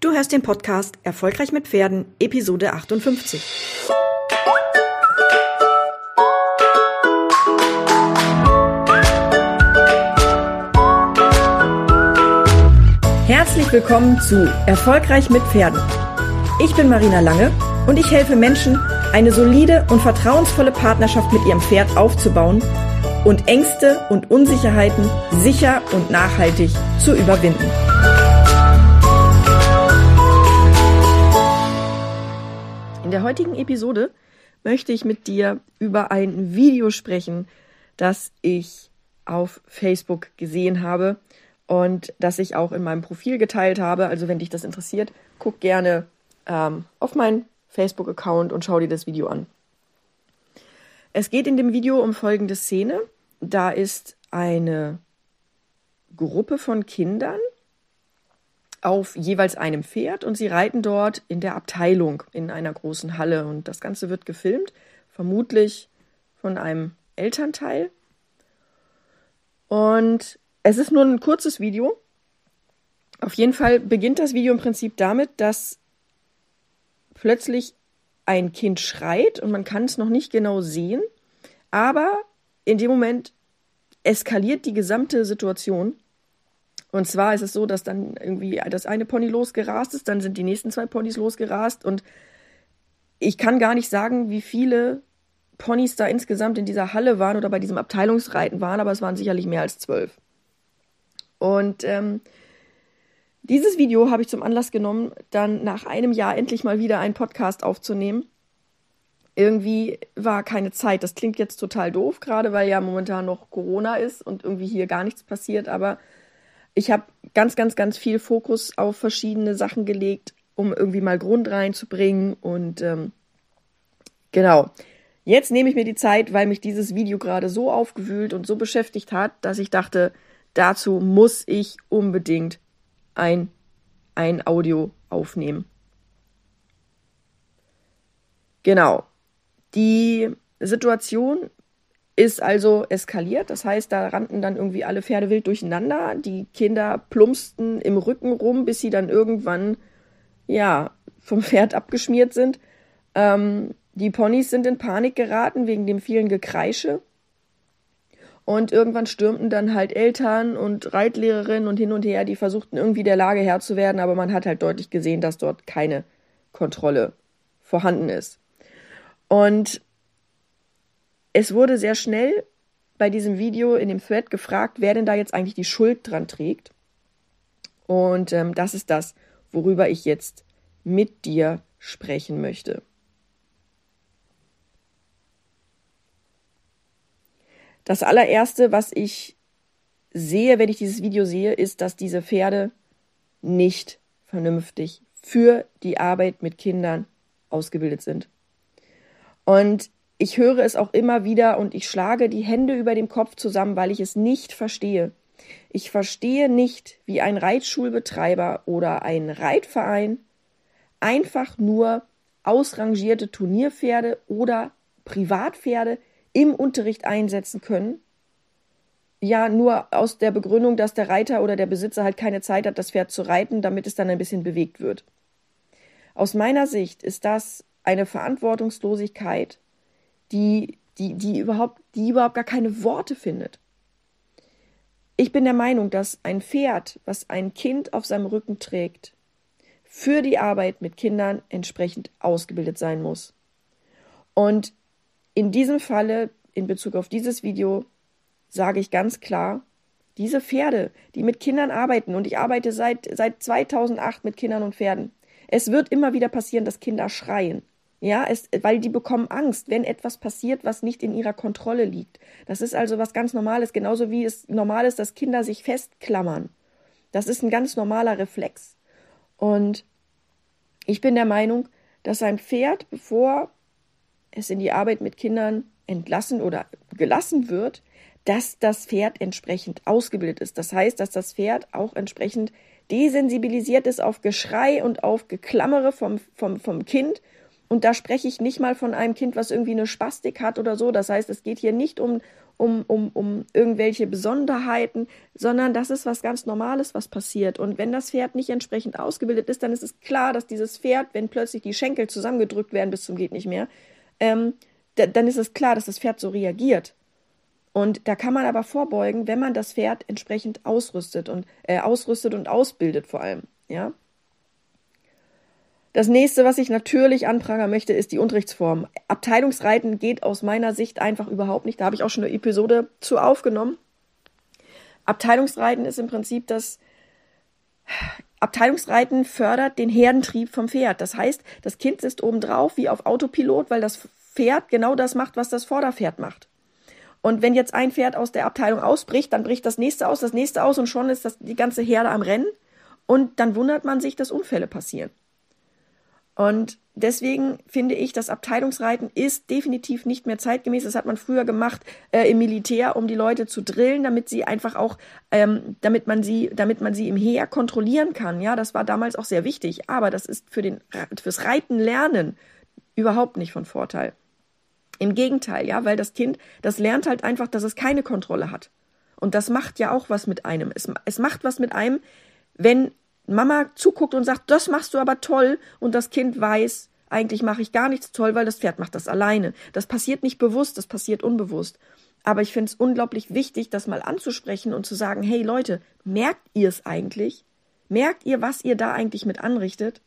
Du hörst den Podcast Erfolgreich mit Pferden, Episode 58. Herzlich willkommen zu Erfolgreich mit Pferden. Ich bin Marina Lange und ich helfe Menschen, eine solide und vertrauensvolle Partnerschaft mit ihrem Pferd aufzubauen und Ängste und Unsicherheiten sicher und nachhaltig zu überwinden. In der heutigen Episode möchte ich mit dir über ein Video sprechen, das ich auf Facebook gesehen habe und das ich auch in meinem Profil geteilt habe. Also wenn dich das interessiert, guck gerne ähm, auf meinen Facebook-Account und schau dir das Video an. Es geht in dem Video um folgende Szene. Da ist eine Gruppe von Kindern auf jeweils einem Pferd und sie reiten dort in der Abteilung in einer großen Halle und das Ganze wird gefilmt, vermutlich von einem Elternteil. Und es ist nur ein kurzes Video. Auf jeden Fall beginnt das Video im Prinzip damit, dass plötzlich ein Kind schreit und man kann es noch nicht genau sehen, aber in dem Moment eskaliert die gesamte Situation und zwar ist es so, dass dann irgendwie das eine Pony losgerast ist, dann sind die nächsten zwei Ponys losgerast und ich kann gar nicht sagen, wie viele Ponys da insgesamt in dieser Halle waren oder bei diesem Abteilungsreiten waren, aber es waren sicherlich mehr als zwölf. Und ähm, dieses Video habe ich zum Anlass genommen, dann nach einem Jahr endlich mal wieder einen Podcast aufzunehmen. Irgendwie war keine Zeit. Das klingt jetzt total doof, gerade weil ja momentan noch Corona ist und irgendwie hier gar nichts passiert, aber ich habe ganz, ganz, ganz viel Fokus auf verschiedene Sachen gelegt, um irgendwie mal Grund reinzubringen. Und ähm, genau, jetzt nehme ich mir die Zeit, weil mich dieses Video gerade so aufgewühlt und so beschäftigt hat, dass ich dachte, dazu muss ich unbedingt ein, ein Audio aufnehmen. Genau. Die Situation ist also eskaliert. Das heißt, da rannten dann irgendwie alle Pferde wild durcheinander. Die Kinder plumpsten im Rücken rum, bis sie dann irgendwann, ja, vom Pferd abgeschmiert sind. Ähm, die Ponys sind in Panik geraten wegen dem vielen Gekreische. Und irgendwann stürmten dann halt Eltern und Reitlehrerinnen und hin und her, die versuchten irgendwie der Lage Herr zu werden, aber man hat halt deutlich gesehen, dass dort keine Kontrolle vorhanden ist. Und es wurde sehr schnell bei diesem Video in dem Thread gefragt, wer denn da jetzt eigentlich die Schuld dran trägt. Und ähm, das ist das, worüber ich jetzt mit dir sprechen möchte. Das allererste, was ich sehe, wenn ich dieses Video sehe, ist, dass diese Pferde nicht vernünftig für die Arbeit mit Kindern ausgebildet sind. Und ich höre es auch immer wieder und ich schlage die Hände über dem Kopf zusammen, weil ich es nicht verstehe. Ich verstehe nicht, wie ein Reitschulbetreiber oder ein Reitverein einfach nur ausrangierte Turnierpferde oder Privatpferde im Unterricht einsetzen können. Ja, nur aus der Begründung, dass der Reiter oder der Besitzer halt keine Zeit hat, das Pferd zu reiten, damit es dann ein bisschen bewegt wird. Aus meiner Sicht ist das eine Verantwortungslosigkeit, die, die, die, überhaupt, die überhaupt gar keine Worte findet. Ich bin der Meinung, dass ein Pferd, was ein Kind auf seinem Rücken trägt, für die Arbeit mit Kindern entsprechend ausgebildet sein muss. Und in diesem Falle, in Bezug auf dieses Video, sage ich ganz klar, diese Pferde, die mit Kindern arbeiten, und ich arbeite seit, seit 2008 mit Kindern und Pferden, es wird immer wieder passieren, dass Kinder schreien. Ja, es, weil die bekommen Angst, wenn etwas passiert, was nicht in ihrer Kontrolle liegt. Das ist also was ganz Normales, genauso wie es normal ist, dass Kinder sich festklammern. Das ist ein ganz normaler Reflex. Und ich bin der Meinung, dass ein Pferd, bevor es in die Arbeit mit Kindern entlassen oder gelassen wird, dass das Pferd entsprechend ausgebildet ist. Das heißt, dass das Pferd auch entsprechend desensibilisiert ist auf Geschrei und auf Geklammere vom, vom, vom Kind Und da spreche ich nicht mal von einem Kind, was irgendwie eine Spastik hat oder so. Das heißt, es geht hier nicht um, um, um, um irgendwelche Besonderheiten, sondern das ist was ganz Normales, was passiert. Und wenn das Pferd nicht entsprechend ausgebildet ist, dann ist es klar, dass dieses Pferd, wenn plötzlich die Schenkel zusammengedrückt werden bis zum geht nicht mehr, ähm, dann ist es klar, dass das Pferd so reagiert. Und da kann man aber vorbeugen, wenn man das Pferd entsprechend ausrüstet und äh, ausrüstet und ausbildet vor allem. Ja. Das nächste, was ich natürlich anprangern möchte, ist die Unterrichtsform. Abteilungsreiten geht aus meiner Sicht einfach überhaupt nicht. Da habe ich auch schon eine Episode zu aufgenommen. Abteilungsreiten ist im Prinzip das Abteilungsreiten fördert den Herdentrieb vom Pferd. Das heißt, das Kind sitzt oben drauf wie auf Autopilot, weil das Pferd genau das macht, was das Vorderpferd macht. Und wenn jetzt ein Pferd aus der Abteilung ausbricht, dann bricht das nächste aus, das nächste aus und schon ist das die ganze Herde am Rennen. Und dann wundert man sich, dass Unfälle passieren. Und deswegen finde ich, das Abteilungsreiten ist definitiv nicht mehr zeitgemäß. Das hat man früher gemacht äh, im Militär, um die Leute zu drillen, damit sie einfach auch, ähm, damit man sie, damit man sie im Heer kontrollieren kann. Ja, das war damals auch sehr wichtig. Aber das ist für den, fürs Reiten lernen überhaupt nicht von Vorteil. Im Gegenteil, ja, weil das Kind, das lernt halt einfach, dass es keine Kontrolle hat. Und das macht ja auch was mit einem. Es, es macht was mit einem, wenn Mama zuguckt und sagt, das machst du aber toll und das Kind weiß, eigentlich mache ich gar nichts toll, weil das Pferd macht das alleine. Das passiert nicht bewusst, das passiert unbewusst. Aber ich finde es unglaublich wichtig, das mal anzusprechen und zu sagen, hey Leute, merkt ihr es eigentlich? Merkt ihr, was ihr da eigentlich mit anrichtet?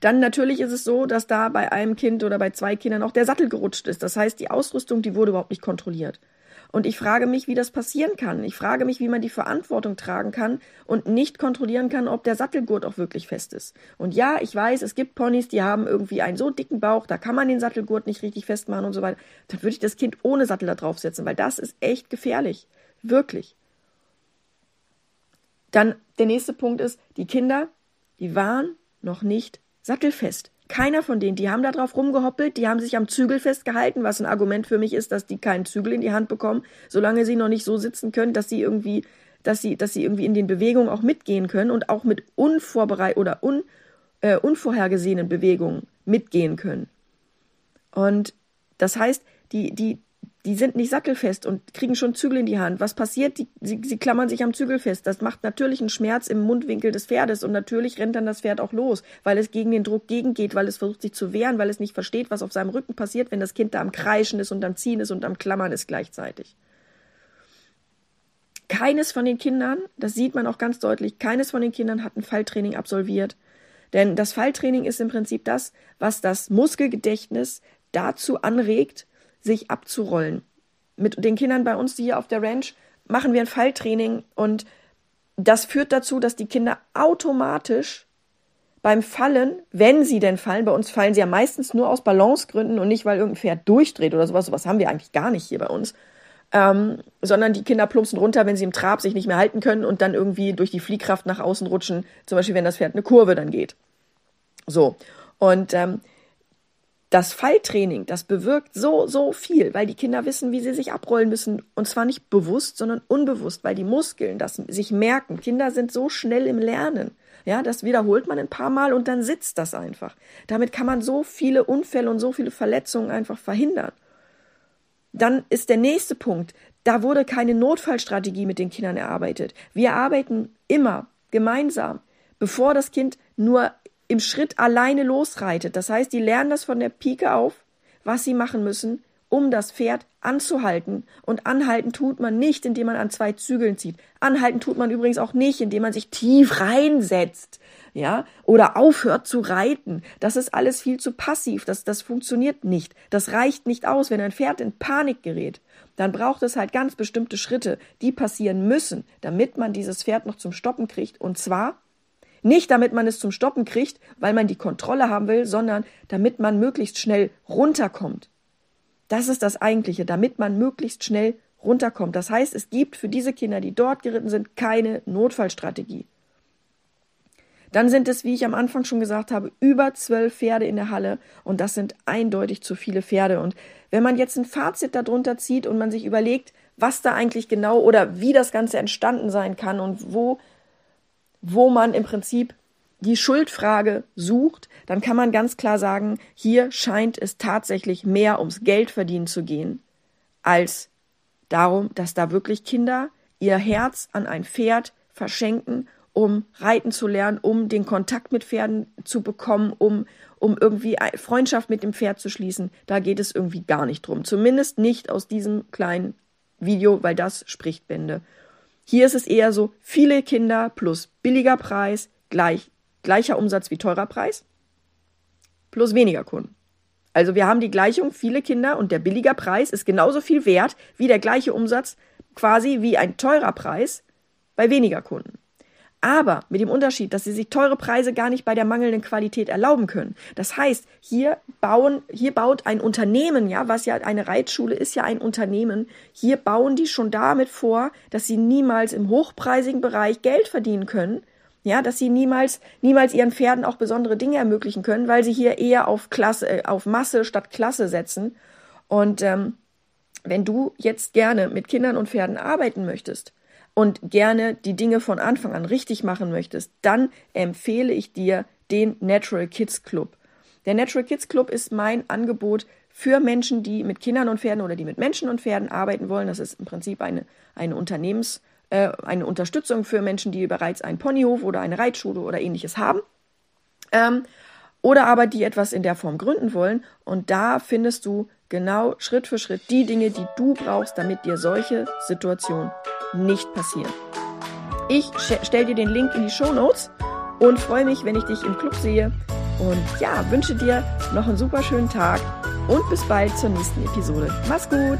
Dann natürlich ist es so, dass da bei einem Kind oder bei zwei Kindern auch der Sattel gerutscht ist. Das heißt, die Ausrüstung, die wurde überhaupt nicht kontrolliert. Und ich frage mich, wie das passieren kann. Ich frage mich, wie man die Verantwortung tragen kann und nicht kontrollieren kann, ob der Sattelgurt auch wirklich fest ist. Und ja, ich weiß, es gibt Ponys, die haben irgendwie einen so dicken Bauch, da kann man den Sattelgurt nicht richtig festmachen und so weiter. Dann würde ich das Kind ohne Sattel da draufsetzen, weil das ist echt gefährlich. Wirklich. Dann der nächste Punkt ist, die Kinder, die waren noch nicht sattelfest. Keiner von denen, die haben da drauf rumgehoppelt, die haben sich am Zügel festgehalten, was ein Argument für mich ist, dass die keinen Zügel in die Hand bekommen, solange sie noch nicht so sitzen können, dass sie irgendwie, dass sie, dass sie irgendwie in den Bewegungen auch mitgehen können und auch mit unvorbereitet oder un, äh, unvorhergesehenen Bewegungen mitgehen können. Und das heißt, die, die, die sind nicht sattelfest und kriegen schon Zügel in die Hand. Was passiert? Die, sie, sie klammern sich am Zügel fest. Das macht natürlich einen Schmerz im Mundwinkel des Pferdes und natürlich rennt dann das Pferd auch los, weil es gegen den Druck gegengeht, weil es versucht sich zu wehren, weil es nicht versteht, was auf seinem Rücken passiert, wenn das Kind da am Kreischen ist und am Ziehen ist und am Klammern ist gleichzeitig. Keines von den Kindern, das sieht man auch ganz deutlich, keines von den Kindern hat ein Falltraining absolviert. Denn das Falltraining ist im Prinzip das, was das Muskelgedächtnis dazu anregt, sich abzurollen. Mit den Kindern bei uns hier auf der Ranch machen wir ein Falltraining und das führt dazu, dass die Kinder automatisch beim Fallen, wenn sie denn fallen, bei uns fallen sie ja meistens nur aus Balancegründen und nicht, weil irgendein Pferd durchdreht oder sowas, sowas haben wir eigentlich gar nicht hier bei uns, ähm, sondern die Kinder plumpsen runter, wenn sie im Trab sich nicht mehr halten können und dann irgendwie durch die Fliehkraft nach außen rutschen, zum Beispiel wenn das Pferd eine Kurve dann geht. So. Und ähm, das Falltraining, das bewirkt so, so viel, weil die Kinder wissen, wie sie sich abrollen müssen. Und zwar nicht bewusst, sondern unbewusst, weil die Muskeln das sich merken. Kinder sind so schnell im Lernen. Ja, das wiederholt man ein paar Mal und dann sitzt das einfach. Damit kann man so viele Unfälle und so viele Verletzungen einfach verhindern. Dann ist der nächste Punkt. Da wurde keine Notfallstrategie mit den Kindern erarbeitet. Wir arbeiten immer gemeinsam, bevor das Kind nur im Schritt alleine losreitet. Das heißt, die lernen das von der Pike auf, was sie machen müssen, um das Pferd anzuhalten. Und anhalten tut man nicht, indem man an zwei Zügeln zieht. Anhalten tut man übrigens auch nicht, indem man sich tief reinsetzt, ja, oder aufhört zu reiten. Das ist alles viel zu passiv. Das, das funktioniert nicht. Das reicht nicht aus. Wenn ein Pferd in Panik gerät, dann braucht es halt ganz bestimmte Schritte, die passieren müssen, damit man dieses Pferd noch zum Stoppen kriegt. Und zwar nicht damit man es zum Stoppen kriegt, weil man die Kontrolle haben will, sondern damit man möglichst schnell runterkommt. Das ist das Eigentliche, damit man möglichst schnell runterkommt. Das heißt, es gibt für diese Kinder, die dort geritten sind, keine Notfallstrategie. Dann sind es, wie ich am Anfang schon gesagt habe, über zwölf Pferde in der Halle und das sind eindeutig zu viele Pferde. Und wenn man jetzt ein Fazit darunter zieht und man sich überlegt, was da eigentlich genau oder wie das Ganze entstanden sein kann und wo wo man im Prinzip die Schuldfrage sucht, dann kann man ganz klar sagen, hier scheint es tatsächlich mehr ums Geld verdienen zu gehen, als darum, dass da wirklich Kinder ihr Herz an ein Pferd verschenken, um reiten zu lernen, um den Kontakt mit Pferden zu bekommen, um, um irgendwie Freundschaft mit dem Pferd zu schließen. Da geht es irgendwie gar nicht drum. Zumindest nicht aus diesem kleinen Video, weil das spricht Bände. Hier ist es eher so, viele Kinder plus billiger Preis gleich gleicher Umsatz wie teurer Preis plus weniger Kunden. Also wir haben die Gleichung, viele Kinder und der billiger Preis ist genauso viel wert wie der gleiche Umsatz, quasi wie ein teurer Preis bei weniger Kunden. Aber mit dem Unterschied, dass sie sich teure Preise gar nicht bei der mangelnden Qualität erlauben können. Das heißt, hier bauen, hier baut ein Unternehmen, ja, was ja eine Reitschule ist ja ein Unternehmen. Hier bauen die schon damit vor, dass sie niemals im hochpreisigen Bereich Geld verdienen können, ja, dass sie niemals, niemals ihren Pferden auch besondere Dinge ermöglichen können, weil sie hier eher auf Klasse, äh, auf Masse statt Klasse setzen. Und ähm, wenn du jetzt gerne mit Kindern und Pferden arbeiten möchtest und gerne die Dinge von Anfang an richtig machen möchtest, dann empfehle ich dir den Natural Kids Club. Der Natural Kids Club ist mein Angebot für Menschen, die mit Kindern und Pferden oder die mit Menschen und Pferden arbeiten wollen. Das ist im Prinzip eine, eine Unternehmens- äh, eine Unterstützung für Menschen, die bereits einen Ponyhof oder eine Reitschule oder ähnliches haben. Ähm, oder aber die etwas in der Form gründen wollen. Und da findest du genau Schritt für Schritt die Dinge, die du brauchst, damit dir solche Situationen nicht passieren. Ich stelle dir den Link in die Show Notes und freue mich, wenn ich dich im Club sehe. Und ja, wünsche dir noch einen super schönen Tag und bis bald zur nächsten Episode. Mach's gut!